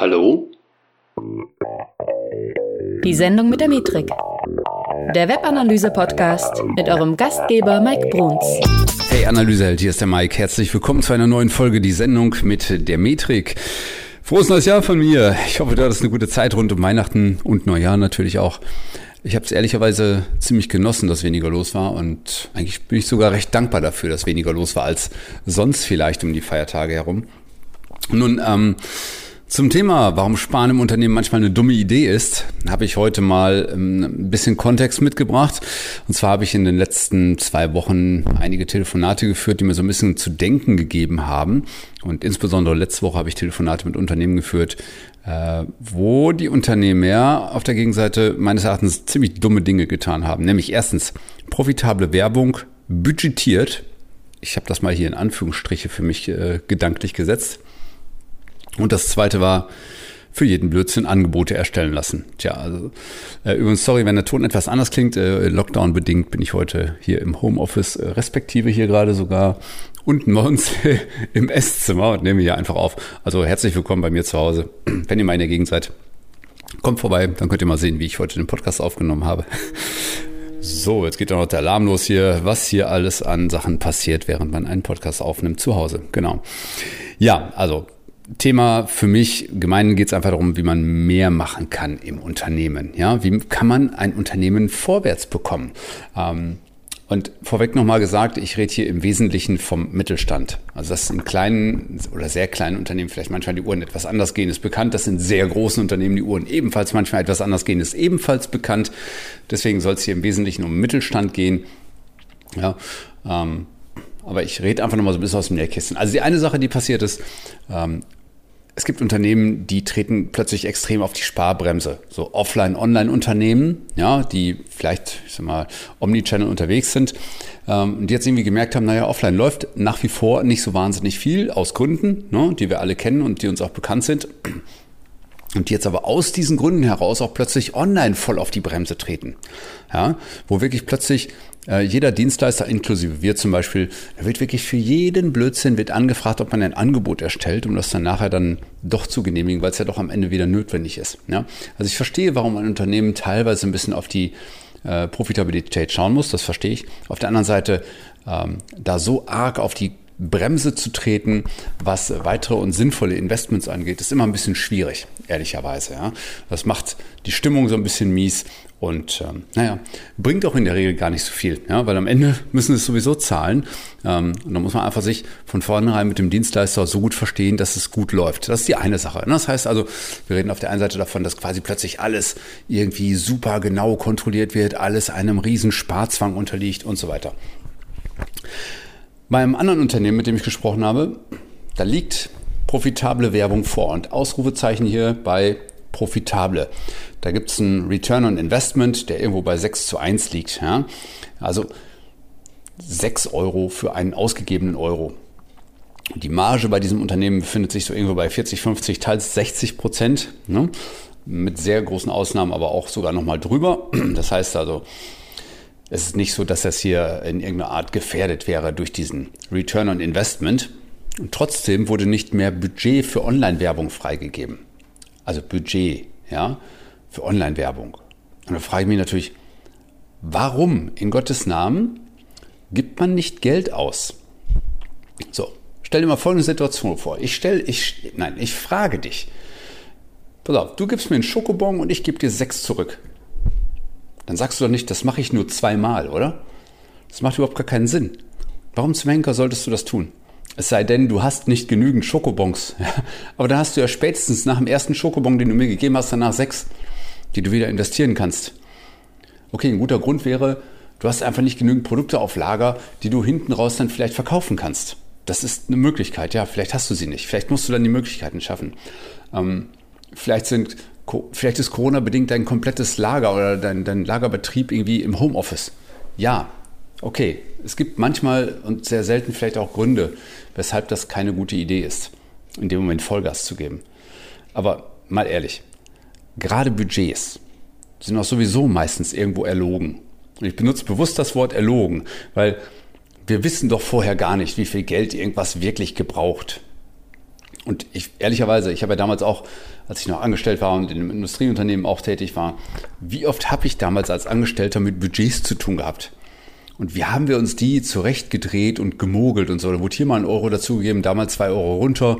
Hallo? Die Sendung mit der Metrik. Der Webanalyse-Podcast mit eurem Gastgeber Mike Bruns. Hey Analyseheld, hier ist der Mike. Herzlich willkommen zu einer neuen Folge, die Sendung mit der Metrik. Frohes neues Jahr von mir. Ich hoffe, du hattest eine gute Zeit rund um Weihnachten und Neujahr natürlich auch. Ich habe es ehrlicherweise ziemlich genossen, dass weniger los war und eigentlich bin ich sogar recht dankbar dafür, dass weniger los war als sonst vielleicht um die Feiertage herum. Nun, ähm, zum Thema, warum Sparen im Unternehmen manchmal eine dumme Idee ist, habe ich heute mal ähm, ein bisschen Kontext mitgebracht. Und zwar habe ich in den letzten zwei Wochen einige Telefonate geführt, die mir so ein bisschen zu denken gegeben haben. Und insbesondere letzte Woche habe ich Telefonate mit Unternehmen geführt, äh, wo die Unternehmer auf der Gegenseite meines Erachtens ziemlich dumme Dinge getan haben. Nämlich erstens profitable Werbung budgetiert. Ich habe das mal hier in Anführungsstriche für mich äh, gedanklich gesetzt und das zweite war, für jeden Blödsinn Angebote erstellen lassen. Tja, also äh, übrigens, sorry, wenn der Ton etwas anders klingt, äh, Lockdown bedingt bin ich heute hier im Homeoffice, äh, respektive hier gerade sogar unten bei uns im Esszimmer und nehme hier einfach auf. Also herzlich willkommen bei mir zu Hause. Wenn ihr mal in der Gegend seid, kommt vorbei, dann könnt ihr mal sehen, wie ich heute den Podcast aufgenommen habe. So, jetzt geht auch noch der Alarm los hier, was hier alles an Sachen passiert, während man einen Podcast aufnimmt zu Hause. Genau. Ja, also Thema für mich, gemein geht es einfach darum, wie man mehr machen kann im Unternehmen. Ja, wie kann man ein Unternehmen vorwärts bekommen? Ähm, und vorweg nochmal gesagt, ich rede hier im Wesentlichen vom Mittelstand. Also dass in kleinen oder sehr kleinen Unternehmen vielleicht manchmal die Uhren etwas anders gehen, ist bekannt. Das sind sehr großen Unternehmen die Uhren ebenfalls manchmal etwas anders gehen, ist ebenfalls bekannt. Deswegen soll es hier im Wesentlichen um Mittelstand gehen. Ja, ähm, aber ich rede einfach nochmal so ein bisschen aus dem Nähkästchen. Also die eine Sache, die passiert ist, ähm, es gibt Unternehmen, die treten plötzlich extrem auf die Sparbremse. So Offline-Online-Unternehmen, ja, die vielleicht, ich sag mal, Omnichannel unterwegs sind, ähm, und die jetzt irgendwie gemerkt haben, naja, offline läuft nach wie vor nicht so wahnsinnig viel aus Gründen, ne, die wir alle kennen und die uns auch bekannt sind. Und die jetzt aber aus diesen Gründen heraus auch plötzlich online voll auf die Bremse treten. Ja, wo wirklich plötzlich jeder Dienstleister, inklusive wir zum Beispiel, da wird wirklich für jeden Blödsinn wird angefragt, ob man ein Angebot erstellt, um das dann nachher dann doch zu genehmigen, weil es ja doch am Ende wieder notwendig ist. Ja? Also ich verstehe, warum ein Unternehmen teilweise ein bisschen auf die äh, Profitabilität schauen muss, das verstehe ich. Auf der anderen Seite ähm, da so arg auf die Bremse zu treten, was weitere und sinnvolle Investments angeht, ist immer ein bisschen schwierig, ehrlicherweise. Ja. Das macht die Stimmung so ein bisschen mies und ähm, naja, bringt auch in der Regel gar nicht so viel, ja, weil am Ende müssen es sowieso zahlen. Ähm, und da muss man einfach sich von vornherein mit dem Dienstleister so gut verstehen, dass es gut läuft. Das ist die eine Sache. Das heißt also, wir reden auf der einen Seite davon, dass quasi plötzlich alles irgendwie super genau kontrolliert wird, alles einem riesen Sparzwang unterliegt und so weiter. Bei einem anderen Unternehmen, mit dem ich gesprochen habe, da liegt profitable Werbung vor und Ausrufezeichen hier bei profitable. Da gibt es einen Return on Investment, der irgendwo bei 6 zu 1 liegt. Ja? Also 6 Euro für einen ausgegebenen Euro. Die Marge bei diesem Unternehmen befindet sich so irgendwo bei 40, 50, teils 60 Prozent. Ne? Mit sehr großen Ausnahmen aber auch sogar nochmal drüber. Das heißt also, es ist nicht so, dass das hier in irgendeiner Art gefährdet wäre durch diesen Return on Investment. Und trotzdem wurde nicht mehr Budget für Online-Werbung freigegeben. Also Budget, ja, für Online-Werbung. Und da frage ich mich natürlich, warum in Gottes Namen gibt man nicht Geld aus? So, stell dir mal folgende Situation vor. Ich stelle, ich, nein, ich frage dich. Pass auf, du gibst mir einen Schokobon und ich gebe dir sechs zurück dann sagst du doch nicht, das mache ich nur zweimal, oder? Das macht überhaupt gar keinen Sinn. Warum zum Henker solltest du das tun? Es sei denn, du hast nicht genügend Schokobons. Aber dann hast du ja spätestens nach dem ersten Schokobon, den du mir gegeben hast, danach sechs, die du wieder investieren kannst. Okay, ein guter Grund wäre, du hast einfach nicht genügend Produkte auf Lager, die du hinten raus dann vielleicht verkaufen kannst. Das ist eine Möglichkeit, ja, vielleicht hast du sie nicht. Vielleicht musst du dann die Möglichkeiten schaffen. Ähm, vielleicht sind vielleicht ist Corona bedingt dein komplettes Lager oder dein, dein Lagerbetrieb irgendwie im Homeoffice. Ja, okay. Es gibt manchmal und sehr selten vielleicht auch Gründe, weshalb das keine gute Idee ist, in dem Moment Vollgas zu geben. Aber mal ehrlich, gerade Budgets sind auch sowieso meistens irgendwo erlogen. Und ich benutze bewusst das Wort erlogen, weil wir wissen doch vorher gar nicht, wie viel Geld irgendwas wirklich gebraucht. Und ich, ehrlicherweise, ich habe ja damals auch, als ich noch angestellt war und in einem Industrieunternehmen auch tätig war, wie oft habe ich damals als Angestellter mit Budgets zu tun gehabt? Und wie haben wir uns die zurechtgedreht und gemogelt und so? Da wurde hier mal ein Euro dazugegeben, damals zwei Euro runter.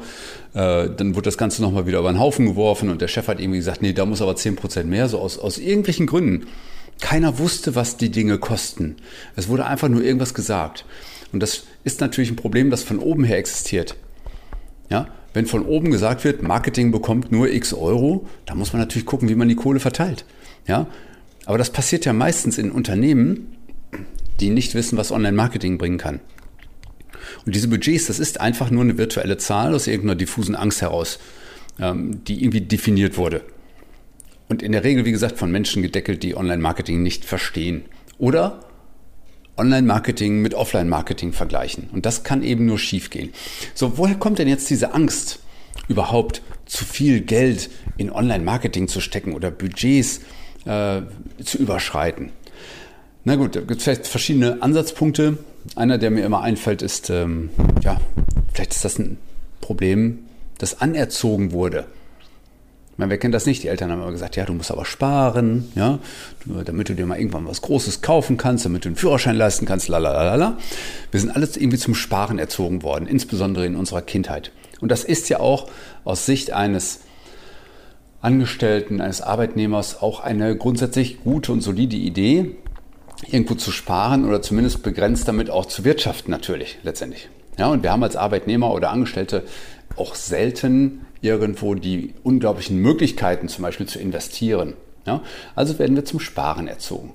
Äh, dann wurde das Ganze nochmal wieder über den Haufen geworfen und der Chef hat irgendwie gesagt, nee, da muss aber zehn Prozent mehr, so aus, aus irgendwelchen Gründen. Keiner wusste, was die Dinge kosten. Es wurde einfach nur irgendwas gesagt. Und das ist natürlich ein Problem, das von oben her existiert. Ja, wenn von oben gesagt wird, Marketing bekommt nur x Euro, dann muss man natürlich gucken, wie man die Kohle verteilt. Ja, aber das passiert ja meistens in Unternehmen, die nicht wissen, was Online-Marketing bringen kann. Und diese Budgets, das ist einfach nur eine virtuelle Zahl aus irgendeiner diffusen Angst heraus, ähm, die irgendwie definiert wurde. Und in der Regel, wie gesagt, von Menschen gedeckelt, die Online-Marketing nicht verstehen. Oder Online-Marketing mit Offline-Marketing vergleichen. Und das kann eben nur schiefgehen. So, woher kommt denn jetzt diese Angst, überhaupt zu viel Geld in Online-Marketing zu stecken oder Budgets äh, zu überschreiten? Na gut, da gibt es vielleicht verschiedene Ansatzpunkte. Einer, der mir immer einfällt, ist, ähm, ja, vielleicht ist das ein Problem, das anerzogen wurde. Ich meine, wer kennt das nicht? Die Eltern haben immer gesagt, ja, du musst aber sparen, ja, damit du dir mal irgendwann was Großes kaufen kannst, damit du einen Führerschein leisten kannst, lalalala. Wir sind alles irgendwie zum Sparen erzogen worden, insbesondere in unserer Kindheit. Und das ist ja auch aus Sicht eines Angestellten, eines Arbeitnehmers auch eine grundsätzlich gute und solide Idee, irgendwo zu sparen oder zumindest begrenzt damit auch zu wirtschaften natürlich letztendlich. Ja, und wir haben als Arbeitnehmer oder Angestellte auch selten irgendwo die unglaublichen Möglichkeiten zum Beispiel zu investieren. Ja, also werden wir zum Sparen erzogen.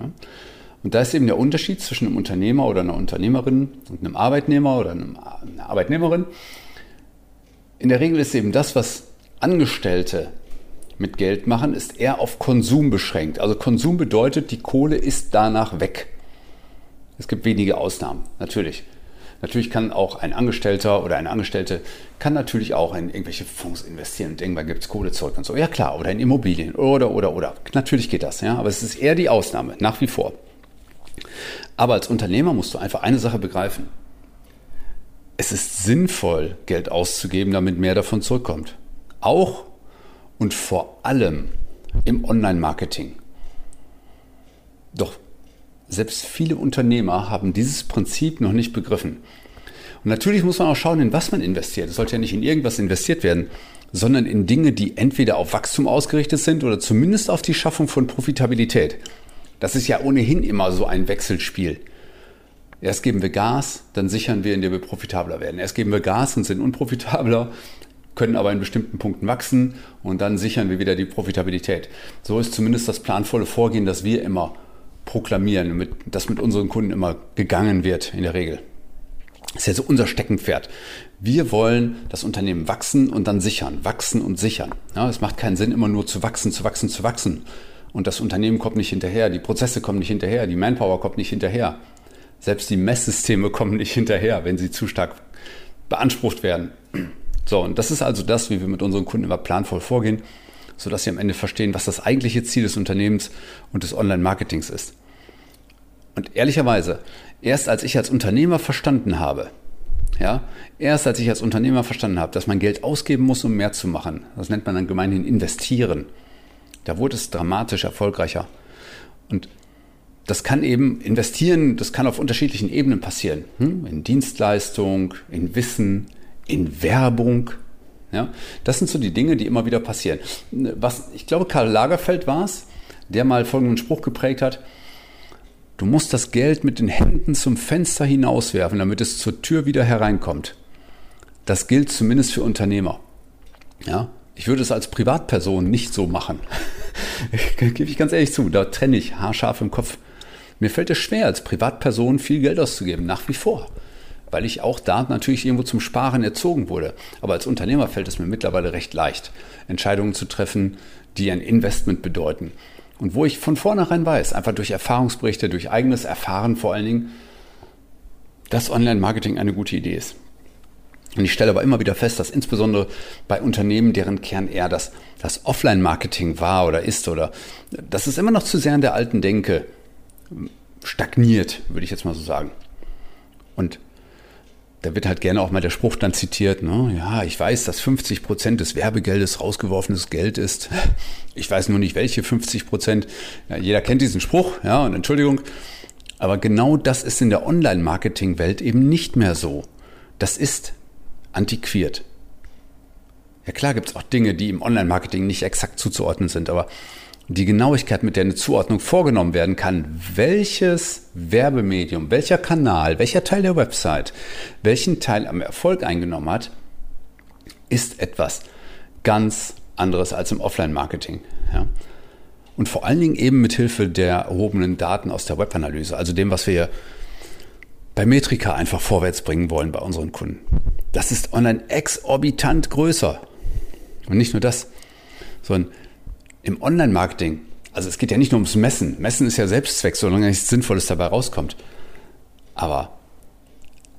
Ja, und da ist eben der Unterschied zwischen einem Unternehmer oder einer Unternehmerin und einem Arbeitnehmer oder einer Arbeitnehmerin. In der Regel ist eben das, was Angestellte mit Geld machen, ist eher auf Konsum beschränkt. Also Konsum bedeutet, die Kohle ist danach weg. Es gibt wenige Ausnahmen, natürlich. Natürlich kann auch ein Angestellter oder eine Angestellte kann natürlich auch in irgendwelche Fonds investieren und irgendwann gibt es Kohle zurück und so. Ja klar, oder in Immobilien oder oder oder. Natürlich geht das, ja, aber es ist eher die Ausnahme, nach wie vor. Aber als Unternehmer musst du einfach eine Sache begreifen. Es ist sinnvoll, Geld auszugeben, damit mehr davon zurückkommt. Auch und vor allem im Online-Marketing. Doch selbst viele Unternehmer haben dieses Prinzip noch nicht begriffen. Und natürlich muss man auch schauen, in was man investiert. Es sollte ja nicht in irgendwas investiert werden, sondern in Dinge, die entweder auf Wachstum ausgerichtet sind oder zumindest auf die Schaffung von Profitabilität. Das ist ja ohnehin immer so ein Wechselspiel. Erst geben wir Gas, dann sichern wir, indem wir profitabler werden. Erst geben wir Gas und sind unprofitabler, können aber in bestimmten Punkten wachsen und dann sichern wir wieder die Profitabilität. So ist zumindest das planvolle Vorgehen, das wir immer proklamieren, mit, das mit unseren Kunden immer gegangen wird in der Regel. Das ist ja so unser Steckenpferd. Wir wollen das Unternehmen wachsen und dann sichern, wachsen und sichern. Ja, es macht keinen Sinn, immer nur zu wachsen, zu wachsen, zu wachsen. Und das Unternehmen kommt nicht hinterher, die Prozesse kommen nicht hinterher, die Manpower kommt nicht hinterher. Selbst die Messsysteme kommen nicht hinterher, wenn sie zu stark beansprucht werden. So, und das ist also das, wie wir mit unseren Kunden immer planvoll vorgehen, sodass sie am Ende verstehen, was das eigentliche Ziel des Unternehmens und des Online-Marketings ist. Und ehrlicherweise, erst als ich als Unternehmer verstanden habe, ja, erst als ich als Unternehmer verstanden habe, dass man Geld ausgeben muss, um mehr zu machen, das nennt man dann gemeinhin investieren, da wurde es dramatisch erfolgreicher. Und das kann eben investieren, das kann auf unterschiedlichen Ebenen passieren. Hm? In Dienstleistung, in Wissen, in Werbung. Ja, das sind so die Dinge, die immer wieder passieren. Was, ich glaube, Karl Lagerfeld war es, der mal folgenden Spruch geprägt hat. Du musst das Geld mit den Händen zum Fenster hinauswerfen, damit es zur Tür wieder hereinkommt. Das gilt zumindest für Unternehmer. Ja, ich würde es als Privatperson nicht so machen. Gebe ich ganz ehrlich zu, da trenne ich haarscharf im Kopf. Mir fällt es schwer, als Privatperson viel Geld auszugeben, nach wie vor weil ich auch da natürlich irgendwo zum Sparen erzogen wurde. Aber als Unternehmer fällt es mir mittlerweile recht leicht, Entscheidungen zu treffen, die ein Investment bedeuten. Und wo ich von vornherein weiß, einfach durch Erfahrungsberichte, durch eigenes Erfahren vor allen Dingen, dass Online-Marketing eine gute Idee ist. Und ich stelle aber immer wieder fest, dass insbesondere bei Unternehmen, deren Kern eher das, das Offline-Marketing war oder ist, oder dass es immer noch zu sehr in der alten Denke stagniert, würde ich jetzt mal so sagen. Und da wird halt gerne auch mal der Spruch dann zitiert, ne? ja, ich weiß, dass 50 Prozent des Werbegeldes rausgeworfenes Geld ist. Ich weiß nur nicht, welche 50 Prozent. Ja, jeder kennt diesen Spruch, ja, und Entschuldigung. Aber genau das ist in der Online-Marketing-Welt eben nicht mehr so. Das ist antiquiert. Ja klar gibt es auch Dinge, die im Online-Marketing nicht exakt zuzuordnen sind, aber die Genauigkeit, mit der eine Zuordnung vorgenommen werden kann, welches Werbemedium, welcher Kanal, welcher Teil der Website, welchen Teil am Erfolg eingenommen hat, ist etwas ganz anderes als im Offline-Marketing. Ja. Und vor allen Dingen eben mit Hilfe der erhobenen Daten aus der Webanalyse, also dem, was wir bei Metrika einfach vorwärts bringen wollen bei unseren Kunden. Das ist online exorbitant größer. Und nicht nur das, sondern im Online-Marketing, also es geht ja nicht nur ums Messen. Messen ist ja Selbstzweck, solange nichts Sinnvolles dabei rauskommt. Aber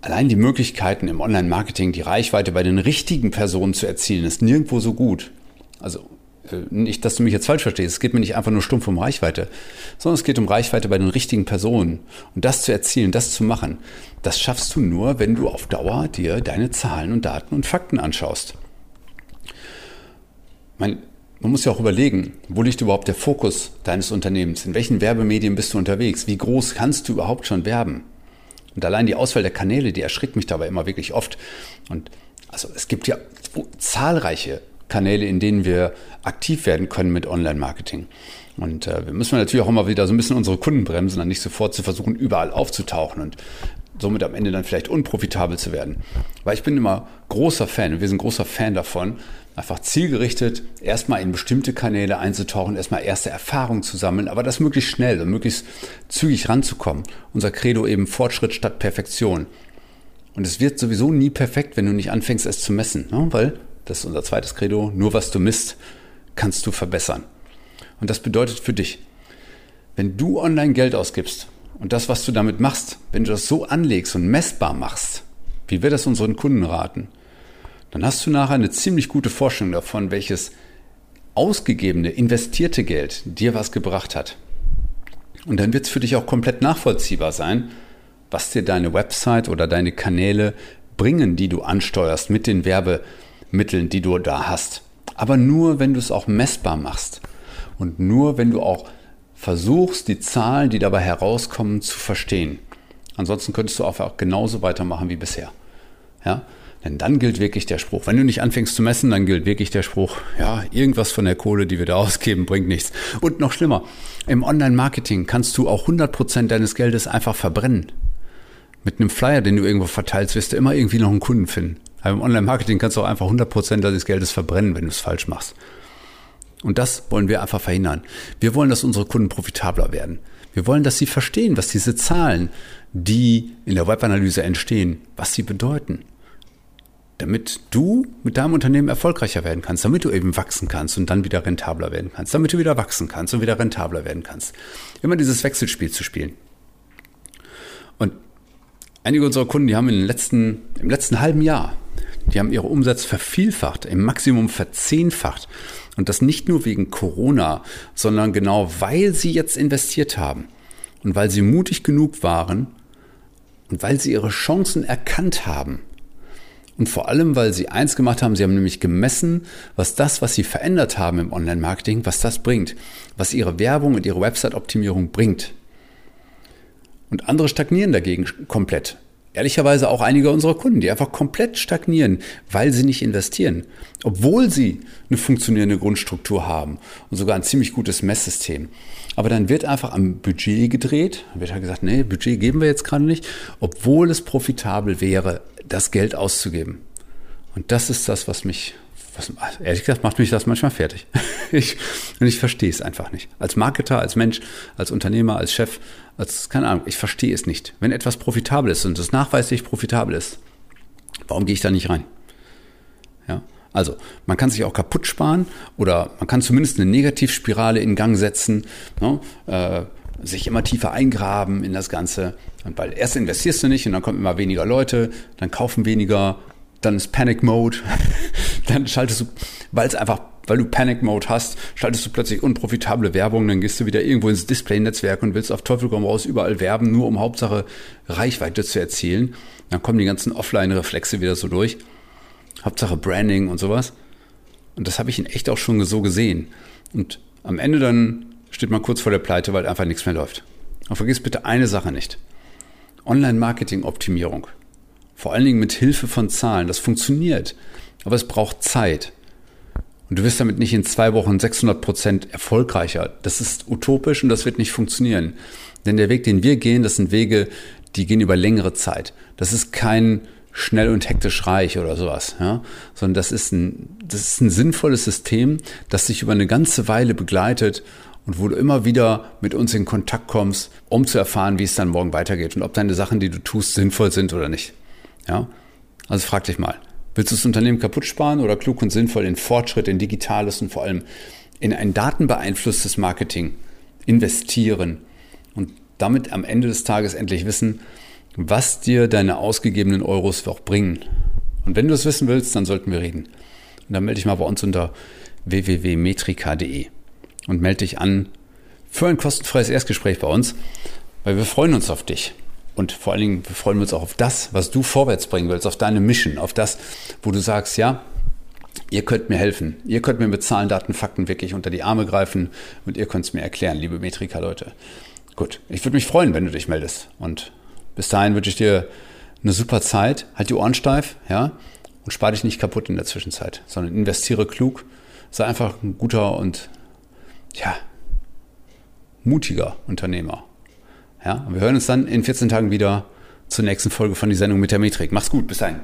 allein die Möglichkeiten im Online-Marketing, die Reichweite bei den richtigen Personen zu erzielen, ist nirgendwo so gut. Also äh, nicht, dass du mich jetzt falsch verstehst. Es geht mir nicht einfach nur stumpf um Reichweite, sondern es geht um Reichweite bei den richtigen Personen. Und das zu erzielen, das zu machen, das schaffst du nur, wenn du auf Dauer dir deine Zahlen und Daten und Fakten anschaust. Mein, man muss ja auch überlegen, wo liegt überhaupt der Fokus deines Unternehmens? In welchen Werbemedien bist du unterwegs? Wie groß kannst du überhaupt schon werben? Und allein die Auswahl der Kanäle, die erschrickt mich dabei immer wirklich oft. Und also es gibt ja zahlreiche Kanäle, in denen wir aktiv werden können mit Online-Marketing. Und äh, wir müssen natürlich auch immer wieder so ein bisschen unsere Kunden bremsen, dann nicht sofort zu versuchen, überall aufzutauchen und somit am Ende dann vielleicht unprofitabel zu werden. Weil ich bin immer großer Fan, wir sind großer Fan davon, einfach zielgerichtet erstmal in bestimmte Kanäle einzutauchen, erstmal erste Erfahrungen zu sammeln, aber das möglichst schnell und möglichst zügig ranzukommen. Unser Credo eben Fortschritt statt Perfektion. Und es wird sowieso nie perfekt, wenn du nicht anfängst, es zu messen, ne? weil das ist unser zweites Credo, nur was du misst, kannst du verbessern. Und das bedeutet für dich, wenn du online Geld ausgibst und das, was du damit machst, wenn du das so anlegst und messbar machst, wie wir das unseren Kunden raten, dann hast du nachher eine ziemlich gute Vorstellung davon, welches ausgegebene, investierte Geld dir was gebracht hat. Und dann wird es für dich auch komplett nachvollziehbar sein, was dir deine Website oder deine Kanäle bringen, die du ansteuerst mit den Werbemitteln, die du da hast. Aber nur, wenn du es auch messbar machst. Und nur, wenn du auch versuchst, die Zahlen, die dabei herauskommen, zu verstehen. Ansonsten könntest du auch genauso weitermachen wie bisher. Ja? Denn dann gilt wirklich der Spruch. Wenn du nicht anfängst zu messen, dann gilt wirklich der Spruch, ja, irgendwas von der Kohle, die wir da ausgeben, bringt nichts. Und noch schlimmer, im Online-Marketing kannst du auch 100% deines Geldes einfach verbrennen. Mit einem Flyer, den du irgendwo verteilst, wirst du immer irgendwie noch einen Kunden finden. Aber im Online-Marketing kannst du auch einfach 100% deines Geldes verbrennen, wenn du es falsch machst. Und das wollen wir einfach verhindern. Wir wollen, dass unsere Kunden profitabler werden. Wir wollen, dass sie verstehen, was diese Zahlen, die in der Webanalyse entstehen, was sie bedeuten damit du mit deinem Unternehmen erfolgreicher werden kannst, damit du eben wachsen kannst und dann wieder rentabler werden kannst, damit du wieder wachsen kannst und wieder rentabler werden kannst. Immer dieses Wechselspiel zu spielen. Und einige unserer Kunden, die haben in den letzten, im letzten halben Jahr, die haben ihre Umsätze vervielfacht, im Maximum verzehnfacht. Und das nicht nur wegen Corona, sondern genau weil sie jetzt investiert haben und weil sie mutig genug waren und weil sie ihre Chancen erkannt haben und vor allem, weil sie eins gemacht haben, sie haben nämlich gemessen, was das, was sie verändert haben im Online-Marketing, was das bringt, was ihre Werbung und ihre Website-Optimierung bringt. Und andere stagnieren dagegen komplett. Ehrlicherweise auch einige unserer Kunden, die einfach komplett stagnieren, weil sie nicht investieren, obwohl sie eine funktionierende Grundstruktur haben und sogar ein ziemlich gutes Messsystem. Aber dann wird einfach am Budget gedreht, wird halt gesagt, nee, Budget geben wir jetzt gerade nicht, obwohl es profitabel wäre, das Geld auszugeben. Und das ist das, was mich, was, ehrlich gesagt, macht mich das manchmal fertig. ich, und ich verstehe es einfach nicht. Als Marketer, als Mensch, als Unternehmer, als Chef, als, keine Ahnung, ich verstehe es nicht. Wenn etwas profitabel ist und es nachweislich profitabel ist, warum gehe ich da nicht rein? Ja. Also, man kann sich auch kaputt sparen oder man kann zumindest eine Negativspirale in Gang setzen. Ne? Äh, sich immer tiefer eingraben in das Ganze. Und weil erst investierst du nicht und dann kommen immer weniger Leute, dann kaufen weniger, dann ist Panic Mode, dann schaltest du, weil es einfach weil du Panic Mode hast, schaltest du plötzlich unprofitable Werbung, dann gehst du wieder irgendwo ins Display-Netzwerk und willst auf Teufel komm raus überall werben, nur um Hauptsache Reichweite zu erzielen. Dann kommen die ganzen Offline-Reflexe wieder so durch. Hauptsache Branding und sowas. Und das habe ich in echt auch schon so gesehen. Und am Ende dann steht man kurz vor der Pleite, weil einfach nichts mehr läuft. Und vergiss bitte eine Sache nicht. Online-Marketing-Optimierung. Vor allen Dingen mit Hilfe von Zahlen. Das funktioniert. Aber es braucht Zeit. Und du wirst damit nicht in zwei Wochen 600 Prozent erfolgreicher. Das ist utopisch und das wird nicht funktionieren. Denn der Weg, den wir gehen, das sind Wege, die gehen über längere Zeit. Das ist kein schnell und hektisch reich oder sowas, ja, sondern das ist ein, das ist ein sinnvolles System, das sich über eine ganze Weile begleitet und wo du immer wieder mit uns in Kontakt kommst, um zu erfahren, wie es dann morgen weitergeht und ob deine Sachen, die du tust, sinnvoll sind oder nicht. Ja, also frag dich mal. Willst du das Unternehmen kaputt sparen oder klug und sinnvoll in Fortschritt, in digitales und vor allem in ein datenbeeinflusstes Marketing investieren und damit am Ende des Tages endlich wissen, was dir deine ausgegebenen Euros auch bringen. Und wenn du es wissen willst, dann sollten wir reden. Und dann melde dich mal bei uns unter www.metrika.de und melde dich an für ein kostenfreies Erstgespräch bei uns, weil wir freuen uns auf dich. Und vor allen Dingen wir freuen wir uns auch auf das, was du vorwärts bringen willst, auf deine Mission, auf das, wo du sagst, ja, ihr könnt mir helfen. Ihr könnt mir mit Zahlen, Daten, Fakten wirklich unter die Arme greifen und ihr könnt es mir erklären, liebe Metrika-Leute. Gut, ich würde mich freuen, wenn du dich meldest. Und bis dahin wünsche ich dir eine super Zeit. Halt die Ohren steif, ja, und spar dich nicht kaputt in der Zwischenzeit, sondern investiere klug. Sei einfach ein guter und, ja, mutiger Unternehmer. Ja, wir hören uns dann in 14 Tagen wieder zur nächsten Folge von die Sendung mit der Metrik. Mach's gut, bis dahin.